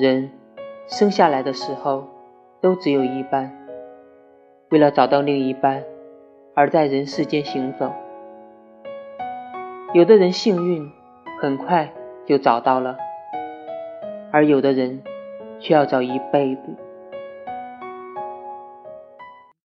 人生下来的时候都只有一半。为了找到另一半而在人世间行走。有的人幸运很快就找到了而有的人却要找一辈子。